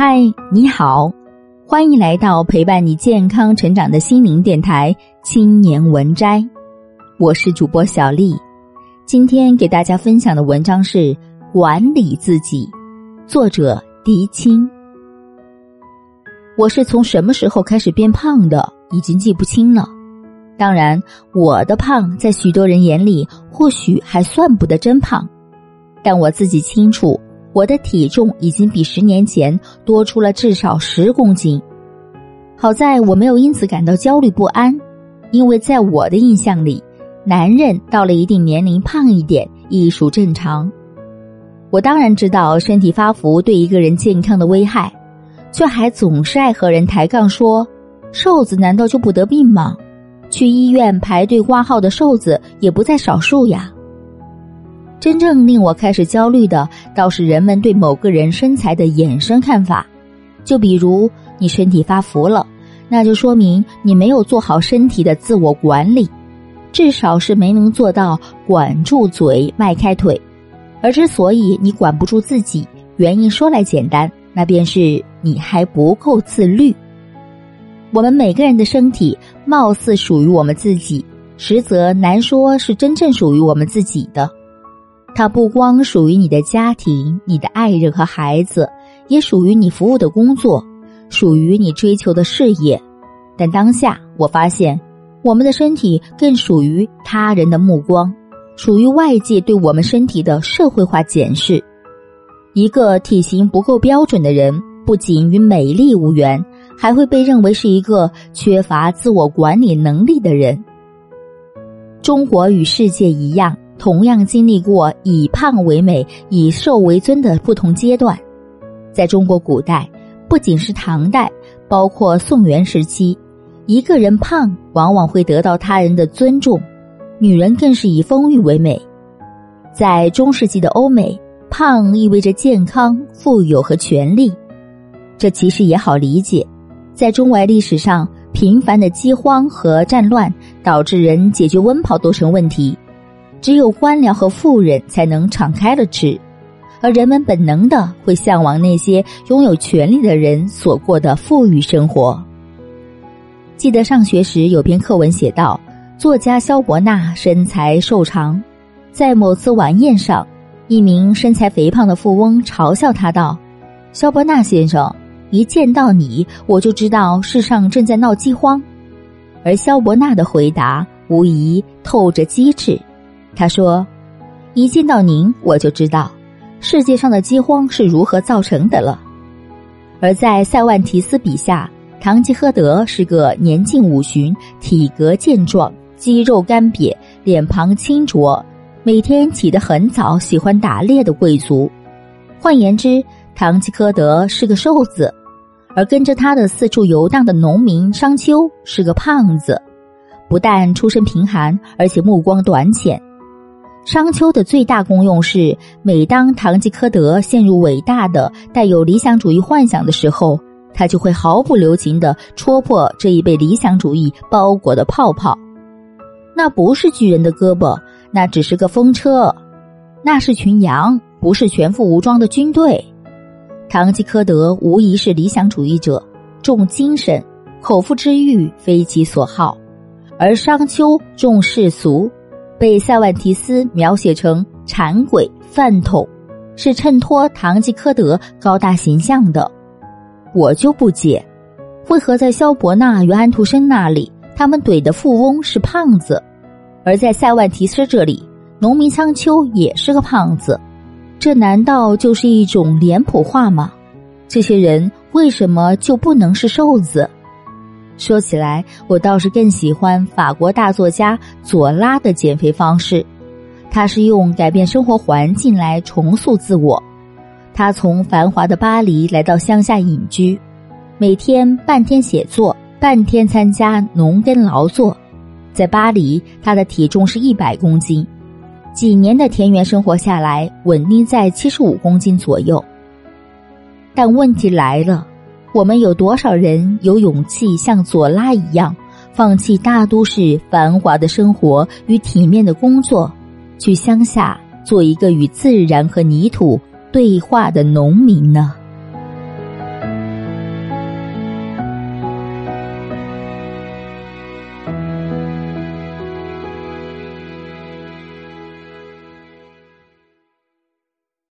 嗨，你好，欢迎来到陪伴你健康成长的心灵电台《青年文摘》，我是主播小丽。今天给大家分享的文章是《管理自己》，作者狄青。我是从什么时候开始变胖的，已经记不清了。当然，我的胖在许多人眼里或许还算不得真胖，但我自己清楚。我的体重已经比十年前多出了至少十公斤，好在我没有因此感到焦虑不安，因为在我的印象里，男人到了一定年龄胖一点亦属正常。我当然知道身体发福对一个人健康的危害，却还总是爱和人抬杠说：“瘦子难道就不得病吗？去医院排队挂号的瘦子也不在少数呀。”真正令我开始焦虑的，倒是人们对某个人身材的衍生看法。就比如你身体发福了，那就说明你没有做好身体的自我管理，至少是没能做到管住嘴、迈开腿。而之所以你管不住自己，原因说来简单，那便是你还不够自律。我们每个人的身体貌似属于我们自己，实则难说是真正属于我们自己的。它不光属于你的家庭、你的爱人和孩子，也属于你服务的工作，属于你追求的事业。但当下，我发现，我们的身体更属于他人的目光，属于外界对我们身体的社会化检视。一个体型不够标准的人，不仅与美丽无缘，还会被认为是一个缺乏自我管理能力的人。中国与世界一样。同样经历过以胖为美、以瘦为尊的不同阶段，在中国古代，不仅是唐代，包括宋元时期，一个人胖往往会得到他人的尊重，女人更是以丰腴为美。在中世纪的欧美，胖意味着健康、富有和权力，这其实也好理解，在中外历史上，频繁的饥荒和战乱导致人解决温饱都成问题。只有官僚和富人才能敞开了吃，而人们本能的会向往那些拥有权力的人所过的富裕生活。记得上学时有篇课文写道：作家萧伯纳身材瘦长，在某次晚宴上，一名身材肥胖的富翁嘲笑他道：“萧伯纳先生，一见到你，我就知道世上正在闹饥荒。”而萧伯纳的回答无疑透着机智。他说：“一见到您，我就知道世界上的饥荒是如何造成的了。”而在塞万提斯笔下，堂吉诃德是个年近五旬、体格健壮、肌肉干瘪、脸庞清浊、每天起得很早、喜欢打猎的贵族。换言之，堂吉诃德是个瘦子，而跟着他的四处游荡的农民商丘是个胖子。不但出身贫寒，而且目光短浅。商丘的最大功用是，每当唐吉诃德陷入伟大的、带有理想主义幻想的时候，他就会毫不留情的戳破这一被理想主义包裹的泡泡。那不是巨人的胳膊，那只是个风车；那是群羊，不是全副武装的军队。唐吉诃德无疑是理想主义者，重精神，口腹之欲非其所好；而商丘重世俗。被塞万提斯描写成馋鬼饭桶，是衬托堂吉诃德高大形象的。我就不解，为何在萧伯纳与安徒生那里，他们怼的富翁是胖子，而在塞万提斯这里，农民桑丘也是个胖子？这难道就是一种脸谱化吗？这些人为什么就不能是瘦子？说起来，我倒是更喜欢法国大作家左拉的减肥方式。他是用改变生活环境来重塑自我。他从繁华的巴黎来到乡下隐居，每天半天写作，半天参加农耕劳作。在巴黎，他的体重是一百公斤，几年的田园生活下来，稳定在七十五公斤左右。但问题来了。我们有多少人有勇气像左拉一样，放弃大都市繁华的生活与体面的工作，去乡下做一个与自然和泥土对话的农民呢？